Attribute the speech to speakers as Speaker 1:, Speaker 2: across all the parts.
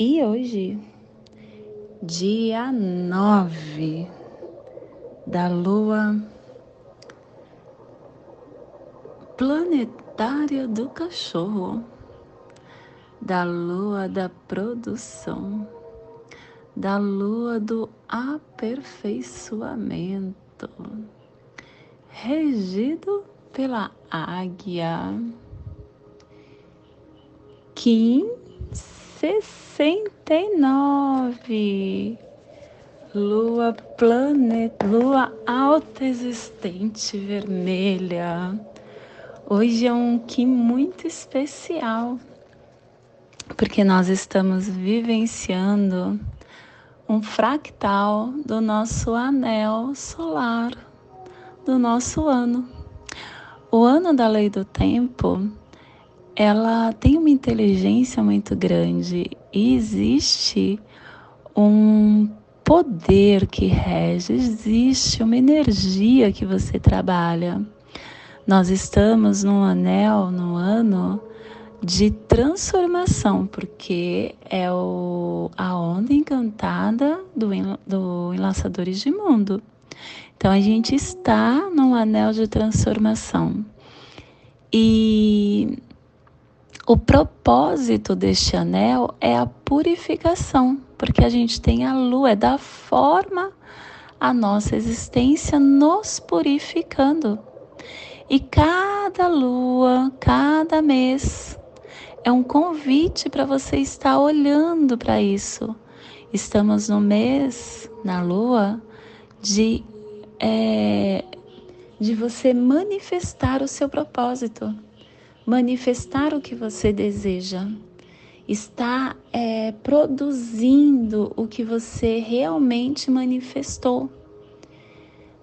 Speaker 1: e hoje, dia 9 da lua planetária do cachorro, da lua da produção, da lua do aperfeiçoamento, regido pela águia. Kim 69. Lua planeta, lua alta existente vermelha. Hoje é um Ki muito especial, porque nós estamos vivenciando um fractal do nosso anel solar, do nosso ano. O ano da lei do tempo ela tem uma inteligência muito grande e existe um poder que rege, existe uma energia que você trabalha. Nós estamos num anel, no ano de transformação, porque é o, a onda encantada do, do Enlaçadores de Mundo. Então a gente está num anel de transformação. E o propósito deste anel é a purificação, porque a gente tem a lua, é da forma a nossa existência nos purificando. E cada lua, cada mês, é um convite para você estar olhando para isso. Estamos no mês, na lua, de, é, de você manifestar o seu propósito manifestar o que você deseja, está é, produzindo o que você realmente manifestou.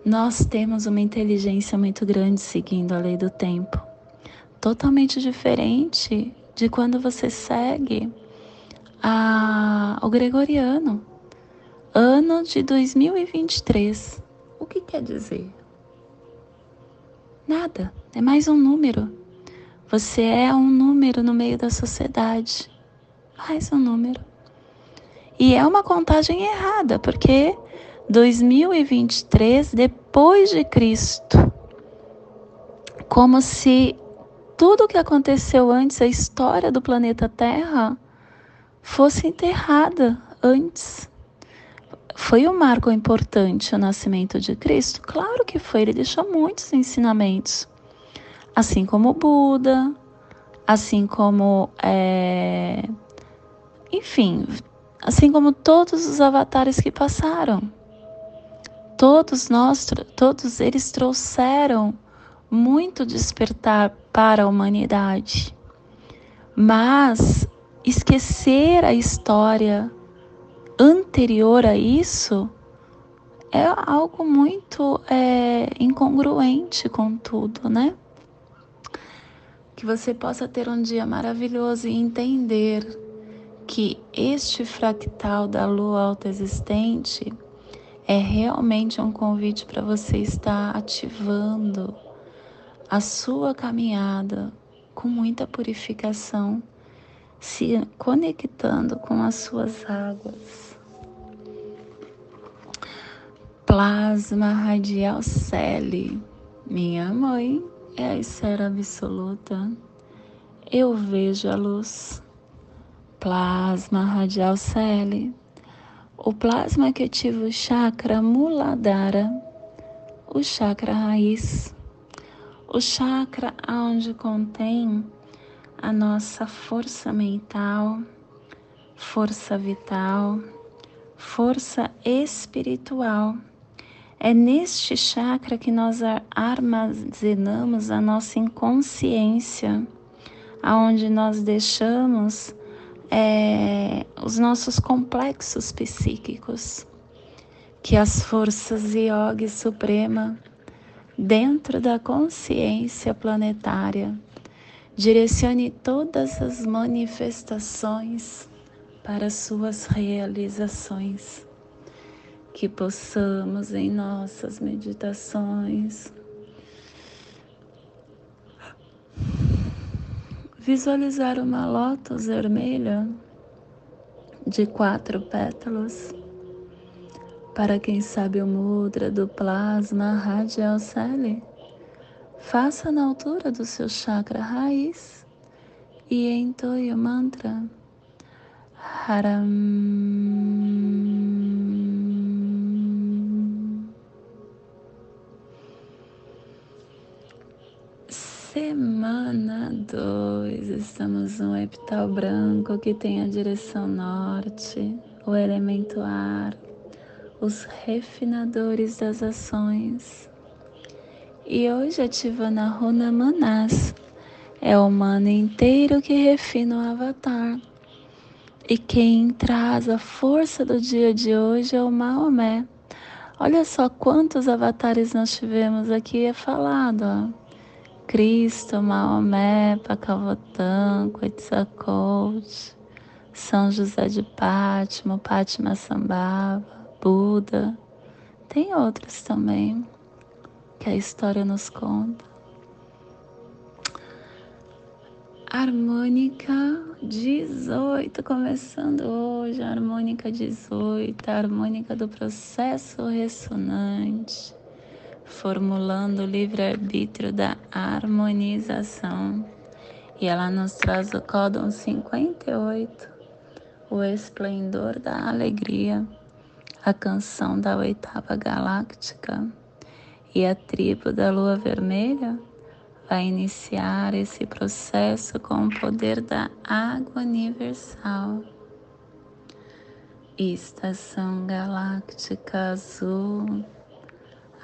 Speaker 1: Nós temos uma inteligência muito grande seguindo a lei do tempo, totalmente diferente de quando você segue a, o gregoriano. Ano de 2023. O que quer dizer? Nada, é mais um número. Você é um número no meio da sociedade. Mais um número. E é uma contagem errada, porque 2023 depois de Cristo, como se tudo o que aconteceu antes, a história do planeta Terra, fosse enterrada antes. Foi um marco importante o nascimento de Cristo? Claro que foi, ele deixou muitos ensinamentos assim como Buda, assim como, é, enfim, assim como todos os avatares que passaram. Todos nós, todos eles trouxeram muito despertar para a humanidade. Mas esquecer a história anterior a isso é algo muito é, incongruente com tudo, né? Que você possa ter um dia maravilhoso e entender que este fractal da lua alta existente é realmente um convite para você estar ativando a sua caminhada com muita purificação, se conectando com as suas águas. Plasma radial Celi, minha mãe é a esfera absoluta. Eu vejo a luz. Plasma radial Celi. O plasma que ativa o chakra Muladhara, o chakra raiz, o chakra onde contém a nossa força mental, força vital, força espiritual é neste chakra que nós armazenamos a nossa inconsciência, aonde nós deixamos é, os nossos complexos psíquicos, que as forças Yogi Suprema, dentro da consciência planetária, direcione todas as manifestações para suas realizações. Que possamos em nossas meditações visualizar uma lótus vermelha de quatro pétalas. Para quem sabe o mudra do plasma radial celi, faça na altura do seu chakra raiz e entoie o mantra Haram. Semana 2, estamos no epital branco que tem a direção norte, o elemento ar, os refinadores das ações. E hoje ativando a runa Manas, é o humano inteiro que refina o avatar. E quem traz a força do dia de hoje é o Maomé. Olha só quantos avatares nós tivemos aqui é falado, ó. Cristo, Maomé, Pacavotan, Quetzalcoatl, São José de Pátimo, Pátima Sambava, Buda. Tem outros também que a história nos conta. Harmônica 18, começando hoje, harmônica 18, harmônica do processo ressonante formulando o livre-arbítrio da harmonização. E ela nos traz o códon 58, o esplendor da alegria, a canção da oitava galáctica. E a tribo da lua vermelha vai iniciar esse processo com o poder da água universal. Estação galáctica azul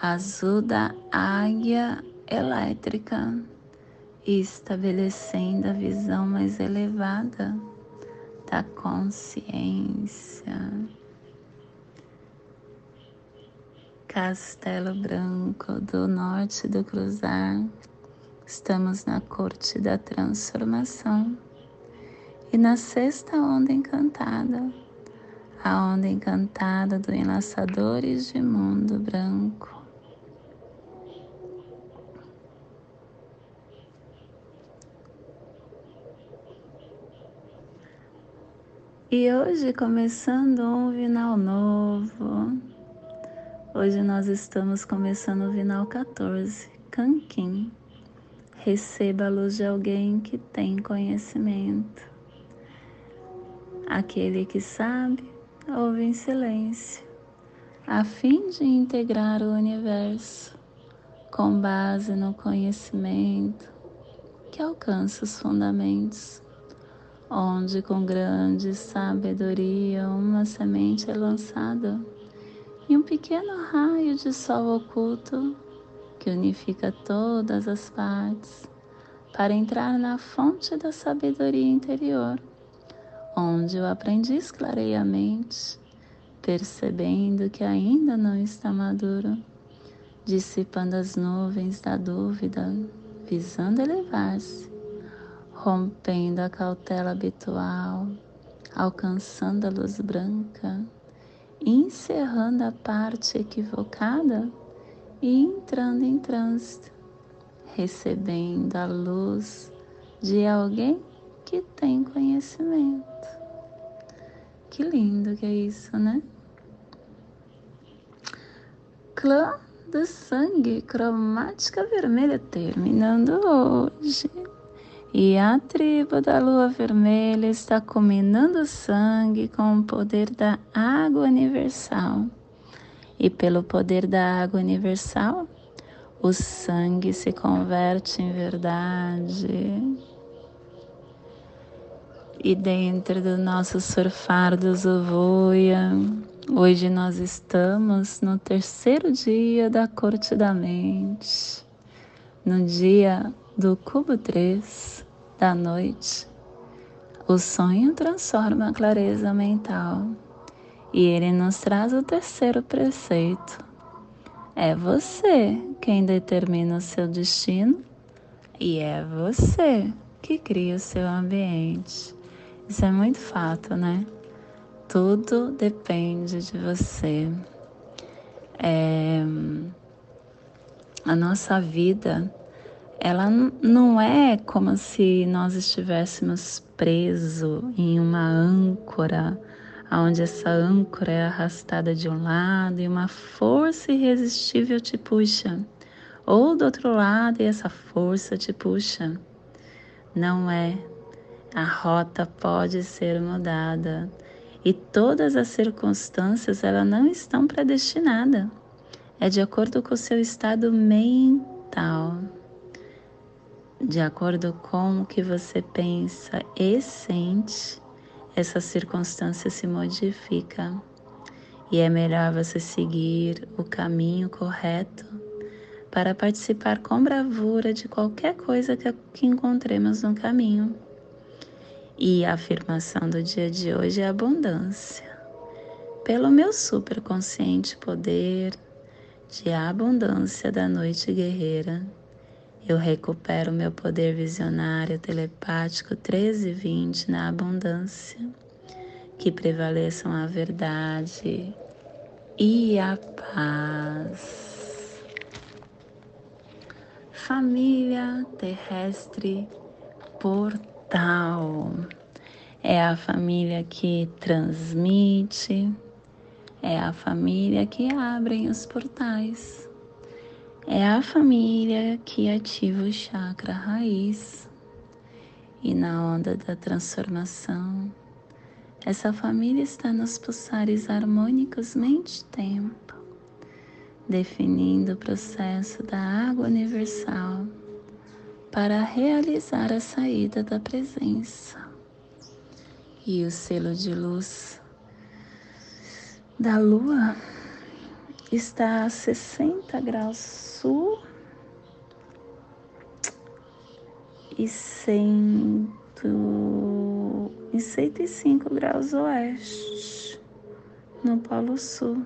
Speaker 1: azul da águia elétrica, estabelecendo a visão mais elevada da consciência. Castelo Branco do norte do Cruzar, estamos na corte da transformação e na sexta onda encantada, a onda encantada do Enlaçadores de Mundo Branco. E hoje começando um vinal novo. Hoje nós estamos começando o vinal 14, Kankin. Receba a luz de alguém que tem conhecimento. Aquele que sabe, ouve em silêncio, a fim de integrar o universo com base no conhecimento que alcança os fundamentos onde com grande sabedoria uma semente é lançada e um pequeno raio de sol oculto que unifica todas as partes para entrar na fonte da sabedoria interior, onde o aprendiz clareia a mente, percebendo que ainda não está maduro, dissipando as nuvens da dúvida, visando elevar-se rompendo a cautela habitual, alcançando a luz branca, encerrando a parte equivocada e entrando em trânsito, recebendo a luz de alguém que tem conhecimento. Que lindo que é isso, né? Clã do sangue, cromática vermelha, terminando hoje. E a tribo da lua vermelha está combinando sangue com o poder da água universal. E pelo poder da água universal, o sangue se converte em verdade. E dentro do nosso surfar do Zovoia, hoje nós estamos no terceiro dia da corte da mente, no dia do cubo 3 da noite, O sonho transforma a clareza mental. E ele nos traz o terceiro preceito. É você quem determina o seu destino e é você que cria o seu ambiente. Isso é muito fato, né? Tudo depende de você. É, a nossa vida, ela não é como se nós estivéssemos presos em uma âncora, onde essa âncora é arrastada de um lado e uma força irresistível te puxa, ou do outro lado e essa força te puxa. Não é. A rota pode ser mudada e todas as circunstâncias elas não estão predestinadas. É de acordo com o seu estado mental, de acordo com o que você pensa e sente, essa circunstância se modifica. E é melhor você seguir o caminho correto para participar com bravura de qualquer coisa que, encontremos no caminho. E a afirmação do dia de hoje é abundância. Pelo meu superconsciente poder de abundância da noite guerreira, eu recupero meu poder visionário telepático 13 e 20 na abundância, que prevaleçam a verdade e a paz. Família terrestre portal tal. É a família que transmite, é a família que abre os portais, é a família que ativa o chakra raiz. E na onda da transformação, essa família está nos pulsares harmônicos mente-tempo, definindo o processo da água universal para realizar a saída da presença. E o selo de luz da lua está a 60 graus sul e, cento, e 105 graus oeste no Polo Sul.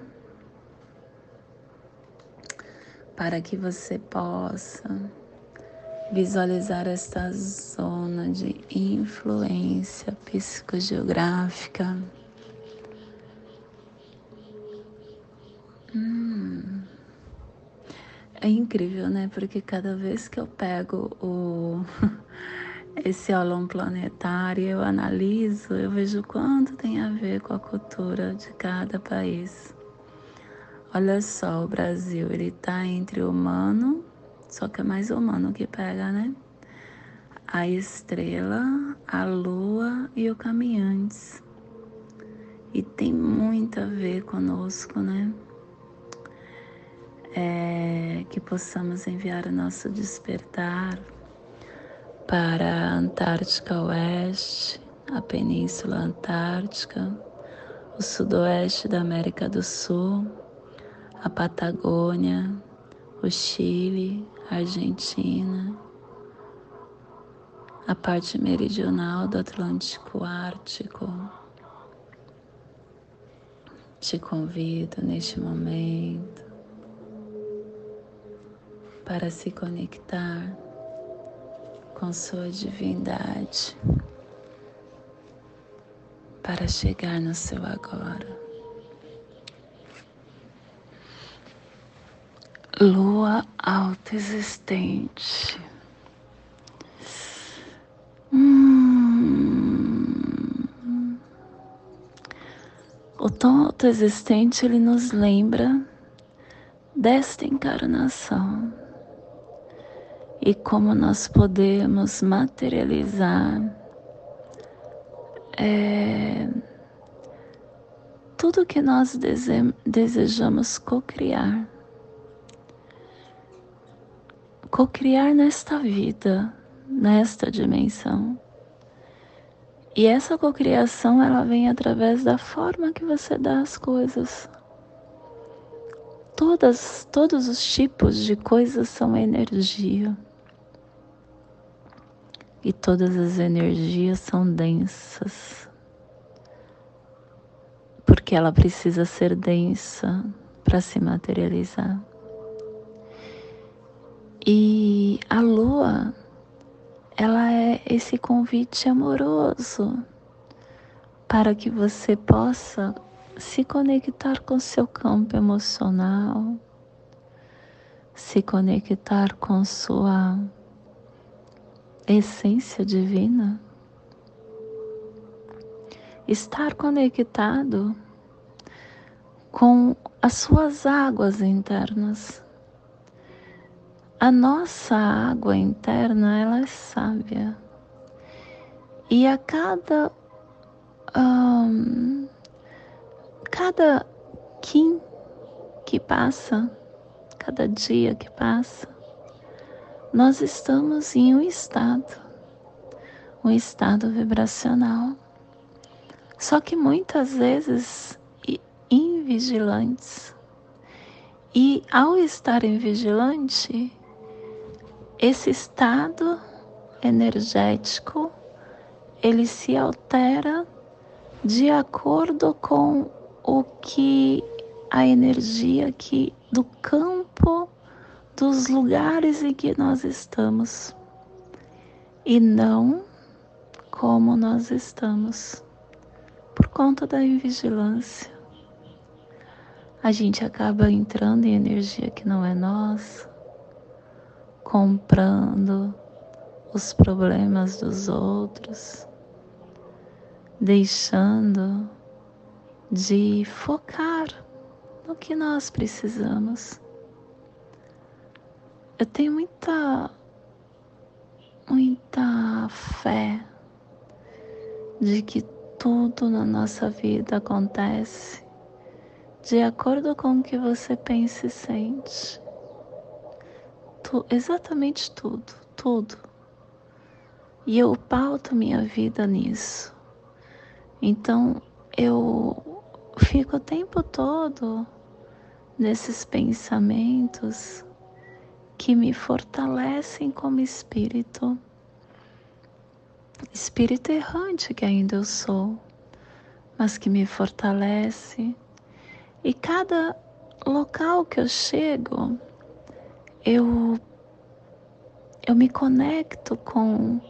Speaker 1: Para que você possa visualizar esta zona de influência psicogeográfica. Hum. É incrível, né? Porque cada vez que eu pego o esse aulão planetário, eu analiso, eu vejo quanto tem a ver com a cultura de cada país. Olha só, o Brasil, ele tá entre humano só que é mais humano que pega, né? A estrela, a lua e o caminhantes. E tem muito a ver conosco, né? É, que possamos enviar o nosso despertar para a Antártica Oeste, a Península Antártica, o Sudoeste da América do Sul, a Patagônia, o Chile, Argentina, a parte meridional do Atlântico Ártico. Te convido neste momento para se conectar com sua divindade, para chegar no seu agora. lua autoexistente. Hum. O tom autoexistente ele nos lembra desta encarnação e como nós podemos materializar é, tudo que nós dese desejamos co-criar cocriar nesta vida, nesta dimensão. E essa cocriação ela vem através da forma que você dá as coisas. Todas, todos os tipos de coisas são energia. E todas as energias são densas, porque ela precisa ser densa para se materializar. E a lua, ela é esse convite amoroso para que você possa se conectar com seu campo emocional, se conectar com sua essência divina, estar conectado com as suas águas internas. A nossa água interna, ela é sábia. E a cada um, cada Kim que passa, cada dia que passa, nós estamos em um estado, um estado vibracional. Só que muitas vezes invigilantes. E ao estar invigilante, esse estado energético ele se altera de acordo com o que a energia que do campo dos lugares em que nós estamos e não como nós estamos por conta da invigilância. A gente acaba entrando em energia que não é nossa, comprando os problemas dos outros, deixando de focar no que nós precisamos. Eu tenho muita, muita fé de que tudo na nossa vida acontece de acordo com o que você pensa e sente. Tu, exatamente tudo, tudo. E eu pauto minha vida nisso. Então eu fico o tempo todo nesses pensamentos que me fortalecem como espírito, espírito errante que ainda eu sou, mas que me fortalece. E cada local que eu chego, eu eu me conecto com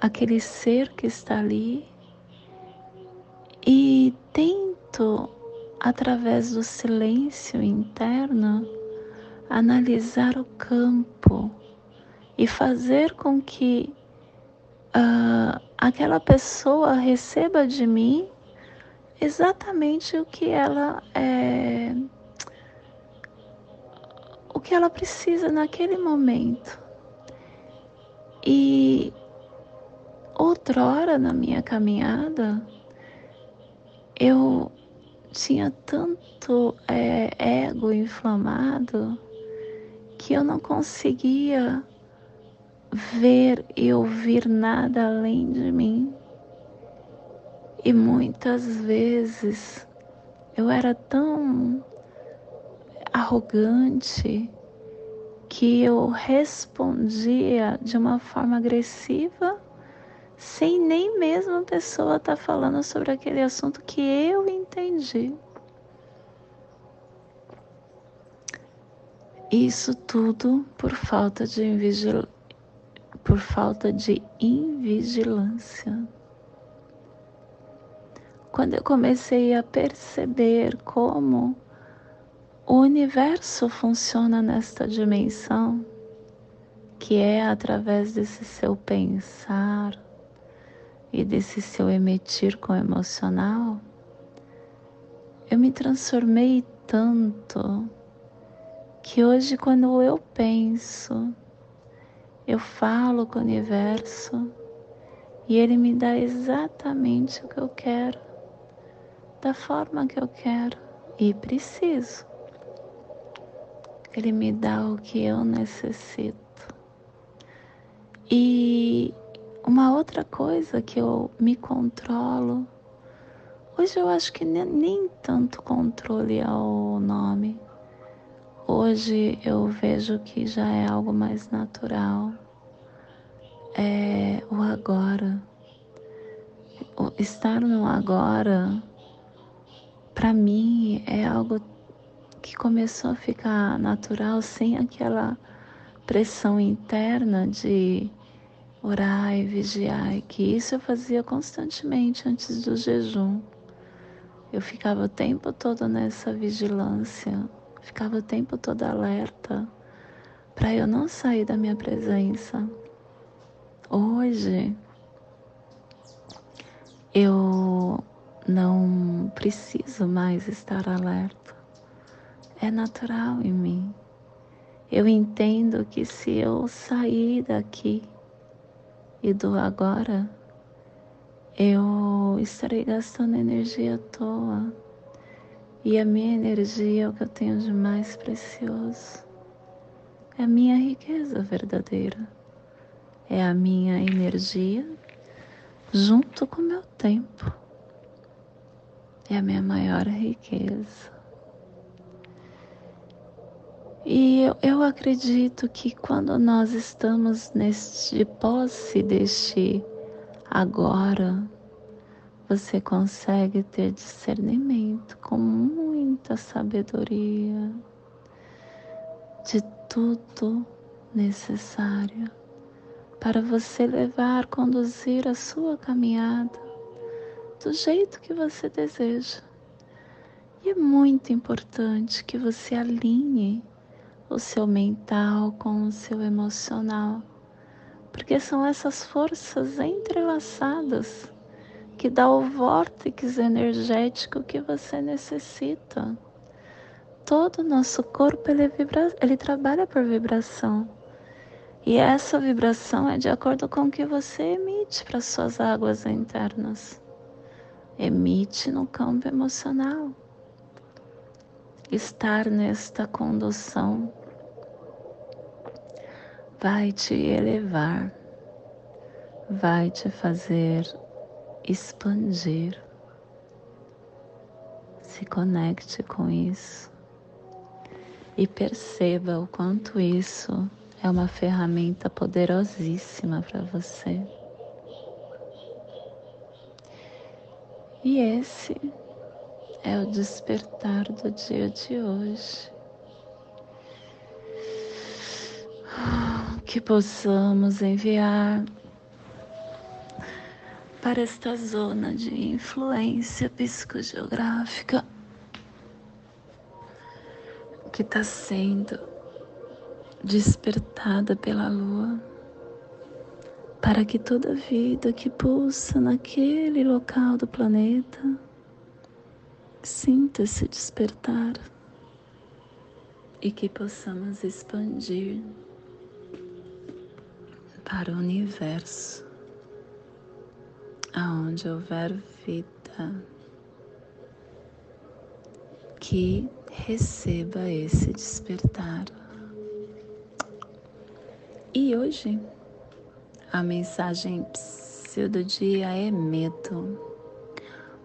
Speaker 1: aquele ser que está ali e tento através do silêncio interno analisar o campo e fazer com que uh, aquela pessoa receba de mim exatamente o que ela é, o que ela precisa naquele momento. E outrora na minha caminhada eu tinha tanto é, ego inflamado que eu não conseguia ver e ouvir nada além de mim. E muitas vezes eu era tão arrogante que eu respondia de uma forma agressiva, sem nem mesmo a pessoa estar tá falando sobre aquele assunto que eu entendi. Isso tudo por falta de invigil... por falta de invigilância. Quando eu comecei a perceber como o universo funciona nesta dimensão, que é através desse seu pensar e desse seu emitir com o emocional, eu me transformei tanto que hoje, quando eu penso, eu falo com o universo e ele me dá exatamente o que eu quero, da forma que eu quero e preciso. Ele me dá o que eu necessito. E uma outra coisa que eu me controlo, hoje eu acho que nem, nem tanto controle é o nome Hoje eu vejo que já é algo mais natural. é o agora. O estar no agora, para mim, é algo que começou a ficar natural sem aquela pressão interna de orar e vigiar, que isso eu fazia constantemente antes do jejum. Eu ficava o tempo todo nessa vigilância, ficava o tempo todo alerta para eu não sair da minha presença. Hoje eu não preciso mais estar alerta. É natural em mim. Eu entendo que se eu sair daqui e do agora, eu estarei gastando energia à toa. E a minha energia é o que eu tenho de mais precioso. É a minha riqueza verdadeira. É a minha energia junto com o meu tempo. É a minha maior riqueza. E eu, eu acredito que quando nós estamos neste posse deste agora, você consegue ter discernimento com muita sabedoria de tudo necessário para você levar, conduzir a sua caminhada do jeito que você deseja. E é muito importante que você alinhe o seu mental com o seu emocional, porque são essas forças entrelaçadas que dá o vórtice energético que você necessita. Todo o nosso corpo ele, vibra, ele trabalha por vibração. E essa vibração é de acordo com o que você emite para suas águas internas. Emite no campo emocional. Estar nesta condução vai te elevar, vai te fazer expandir. Se conecte com isso e perceba o quanto isso é uma ferramenta poderosíssima para você. E esse é o despertar do dia de hoje. Que possamos enviar para esta zona de influência psicogeográfica que está sendo despertada pela lua, para que toda vida que pulsa naquele local do planeta sinta se despertar e que possamos expandir para o universo aonde houver vida, que receba esse despertar. E hoje a mensagem do dia é medo.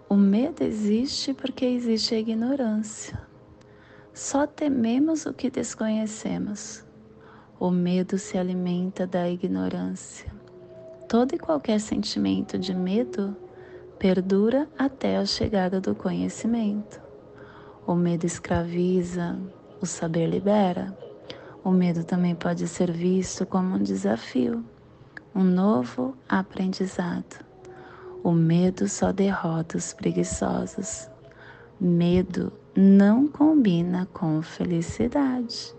Speaker 1: O medo existe porque existe a ignorância. Só tememos o que desconhecemos. O medo se alimenta da ignorância todo e qualquer sentimento de medo perdura até a chegada do conhecimento. O medo escraviza, o saber libera. O medo também pode ser visto como um desafio, um novo aprendizado. O medo só derrota os preguiçosos. Medo não combina com felicidade.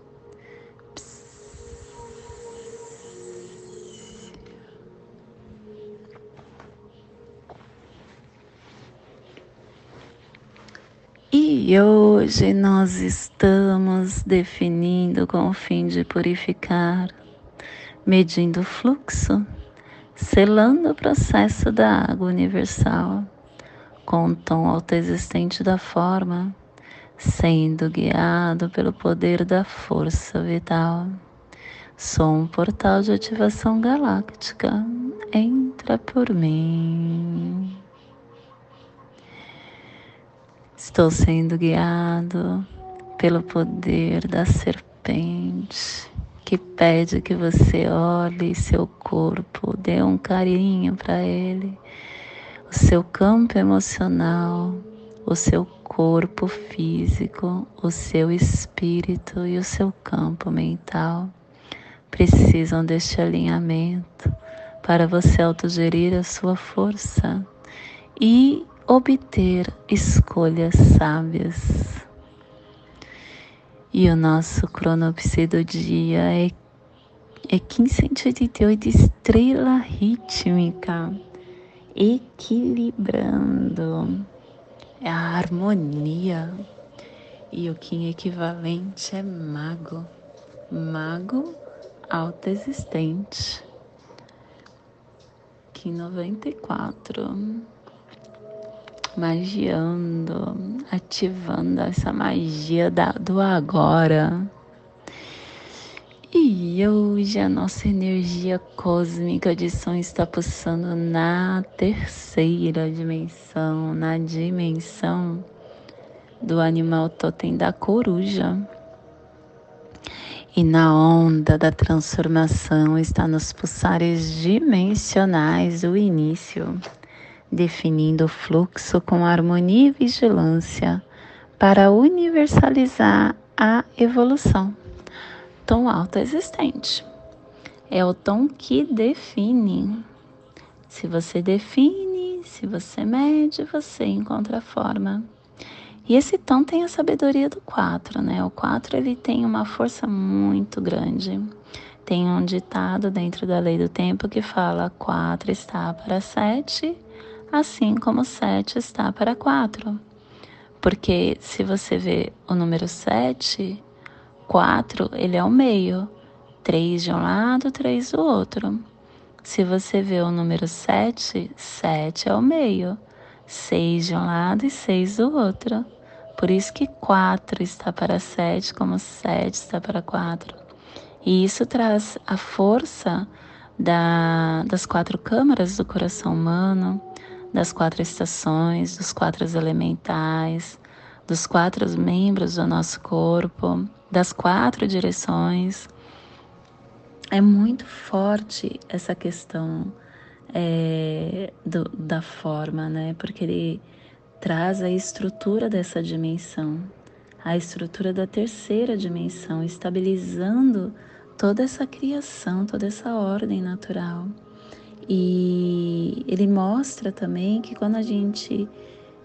Speaker 1: E hoje nós estamos definindo com o fim de purificar, medindo o fluxo, selando o processo da água universal, com o tom autoexistente da forma, sendo guiado pelo poder da força vital. Sou um portal de ativação galáctica. Entra por mim. Estou sendo guiado pelo poder da serpente que pede que você olhe seu corpo, dê um carinho para ele, o seu campo emocional, o seu corpo físico, o seu espírito e o seu campo mental precisam deste alinhamento para você autogerir a sua força e obter escolhas sábias. E o nosso cronopse do dia é, é 1588, estrela rítmica, equilibrando é a harmonia. E o Kim equivalente é mago, mago autoexistente. Kim 94 magiando, ativando essa magia da, do agora. E hoje a nossa energia cósmica de som está pulsando na terceira dimensão, na dimensão do animal totem da coruja. E na onda da transformação está nos pulsares dimensionais do início definindo o fluxo com harmonia e vigilância para universalizar a evolução. Tom alto existente é o tom que define. Se você define, se você mede, você encontra a forma. E esse tom tem a sabedoria do 4, né? O 4 ele tem uma força muito grande. Tem um ditado dentro da lei do tempo que fala 4 está para 7 assim como 7 está para 4. Porque se você vê o número 7, 4 ele é o meio, 3 de um lado, 3 do outro. Se você vê o número 7, 7 é o meio, 6 de um lado e 6 do outro. Por isso que 4 está para 7, como 7 está para 4. E isso traz a força da, das quatro câmaras do coração humano, das quatro estações, dos quatro elementais, dos quatro membros do nosso corpo, das quatro direções. É muito forte essa questão é, do, da forma, né? Porque ele traz a estrutura dessa dimensão, a estrutura da terceira dimensão, estabilizando toda essa criação, toda essa ordem natural. E ele mostra também que quando a gente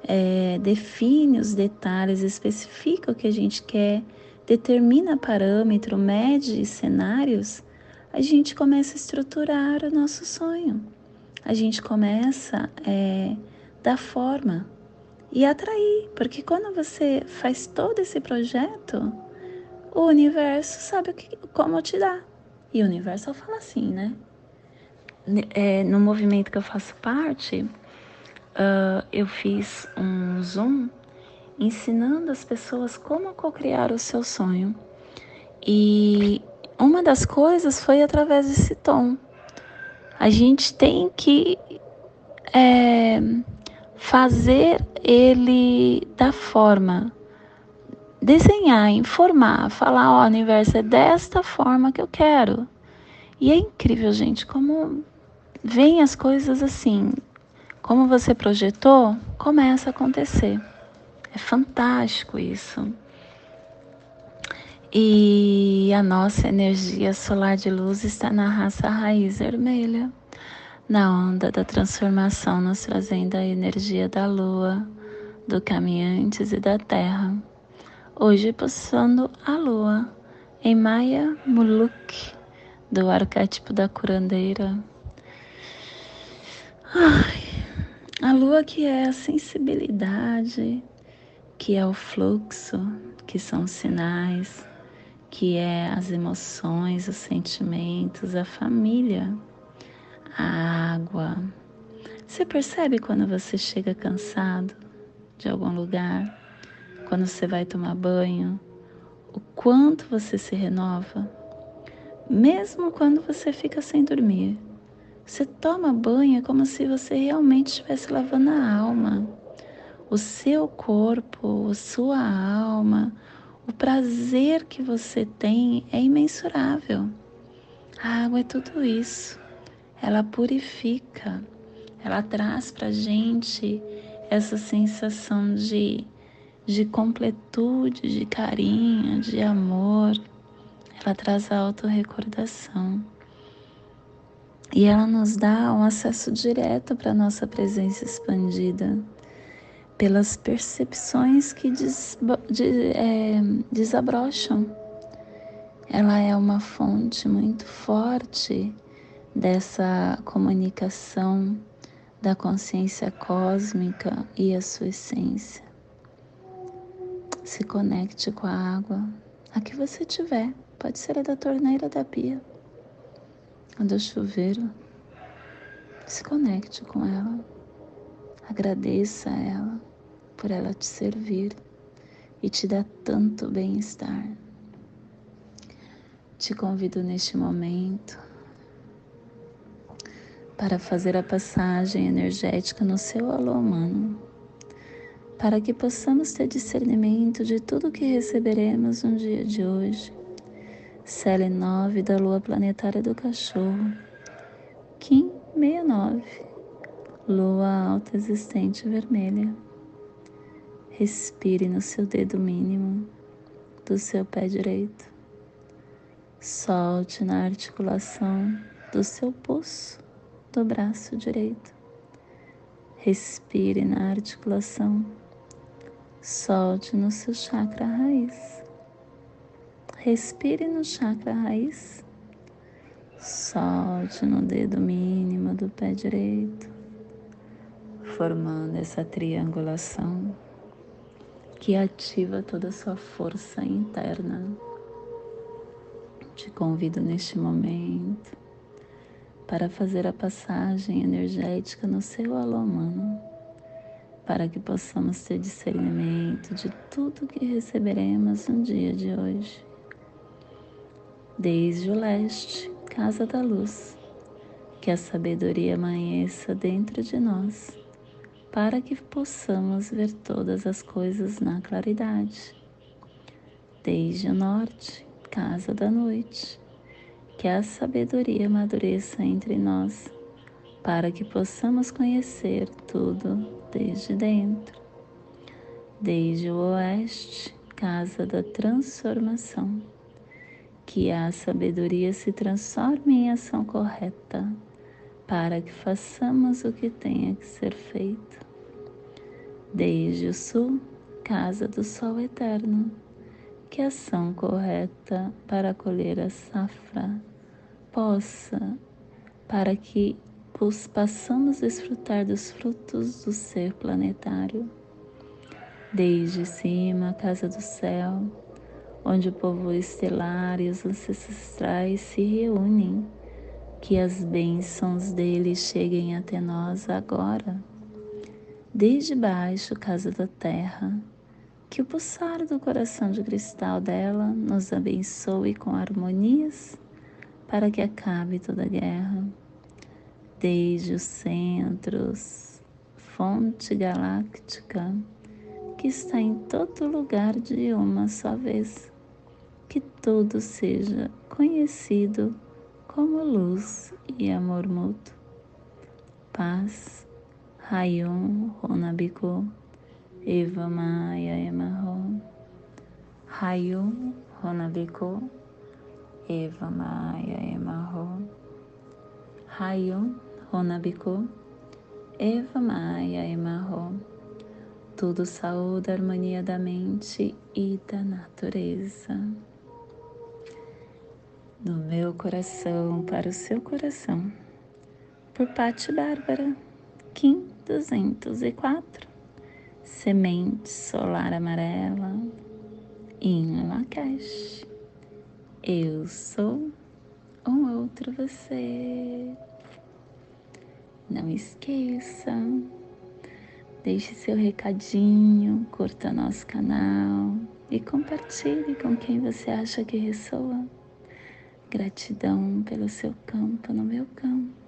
Speaker 1: é, define os detalhes, especifica o que a gente quer, determina parâmetro, mede cenários, a gente começa a estruturar o nosso sonho. A gente começa a é, dar forma e atrair, porque quando você faz todo esse projeto, o universo sabe o que, como te dar. E o universo fala assim, né? É, no movimento que eu faço parte, uh, eu fiz um Zoom ensinando as pessoas como co-criar o seu sonho. E uma das coisas foi através desse tom. A gente tem que é, fazer ele da forma, desenhar, informar, falar: Ó, oh, universo, é desta forma que eu quero. E é incrível, gente, como vem as coisas assim, como você projetou, começa a acontecer. É fantástico isso. E a nossa energia solar de luz está na raça raiz vermelha, na onda da transformação, nos trazendo a energia da lua, do caminhantes e da terra. Hoje, pulsando a lua em Maya Muluk, do arquétipo da curandeira. Ai, a lua que é a sensibilidade, que é o fluxo, que são os sinais, que é as emoções, os sentimentos, a família, a água. Você percebe quando você chega cansado de algum lugar, quando você vai tomar banho, o quanto você se renova, mesmo quando você fica sem dormir. Você toma banho como se você realmente estivesse lavando a alma. O seu corpo, a sua alma, O prazer que você tem é imensurável. A água é tudo isso. Ela purifica, ela traz para gente essa sensação de, de completude, de carinho, de amor. Ela traz a autorrecordação. E ela nos dá um acesso direto para a nossa presença expandida pelas percepções que des, de, é, desabrocham. Ela é uma fonte muito forte dessa comunicação da consciência cósmica e a sua essência. Se conecte com a água, a que você tiver, pode ser a da torneira da pia, a do chuveiro. Se conecte com ela, agradeça a ela por ela te servir e te dar tanto bem-estar. Te convido neste momento para fazer a passagem energética no seu alô humano, para que possamos ter discernimento de tudo que receberemos no dia de hoje. Cele 9 da lua planetária do cachorro, Kim 69, lua alta existente vermelha. Respire no seu dedo mínimo do seu pé direito. Solte na articulação do seu pulso do braço direito. Respire na articulação. Solte no seu chakra raiz. Respire no chakra raiz. Solte no dedo mínimo do pé direito, formando essa triangulação que ativa toda a sua força interna. Te convido neste momento para fazer a passagem energética no seu alô humano, para que possamos ter discernimento de tudo que receberemos no dia de hoje. Desde o leste, casa da luz, que a sabedoria amanheça dentro de nós para que possamos ver todas as coisas na claridade. Desde o norte, casa da noite, que a sabedoria amadureça entre nós, para que possamos conhecer tudo desde dentro. Desde o oeste, casa da transformação, que a sabedoria se transforme em ação correta, para que façamos o que tenha que ser feito desde o sul, casa do sol eterno, que a ação correta para colher a safra possa, para que possamos desfrutar dos frutos do ser planetário. Desde cima, casa do céu, onde o povo estelar e os ancestrais se reúnem, que as bênçãos deles cheguem até nós agora. Desde baixo, casa da terra, que o pulsar do coração de cristal dela nos abençoe com harmonias para que acabe toda guerra. Desde os centros, fonte galáctica, que está em todo lugar de uma só vez, que tudo seja conhecido como luz e amor mútuo. Paz Rayon Ronabiku Eva Maia Emarro Rayon Ronabiku Eva Maia Emarro Rayon Ronabiku Eva Maia Emarro Tudo saúde, harmonia da mente e da natureza. Do meu coração para o seu coração. Por Patti Bárbara, Kim 204, semente solar amarela, em Lacash. Eu sou um outro você. Não esqueça, deixe seu recadinho, curta nosso canal e compartilhe com quem você acha que ressoa. Gratidão pelo seu campo no meu campo.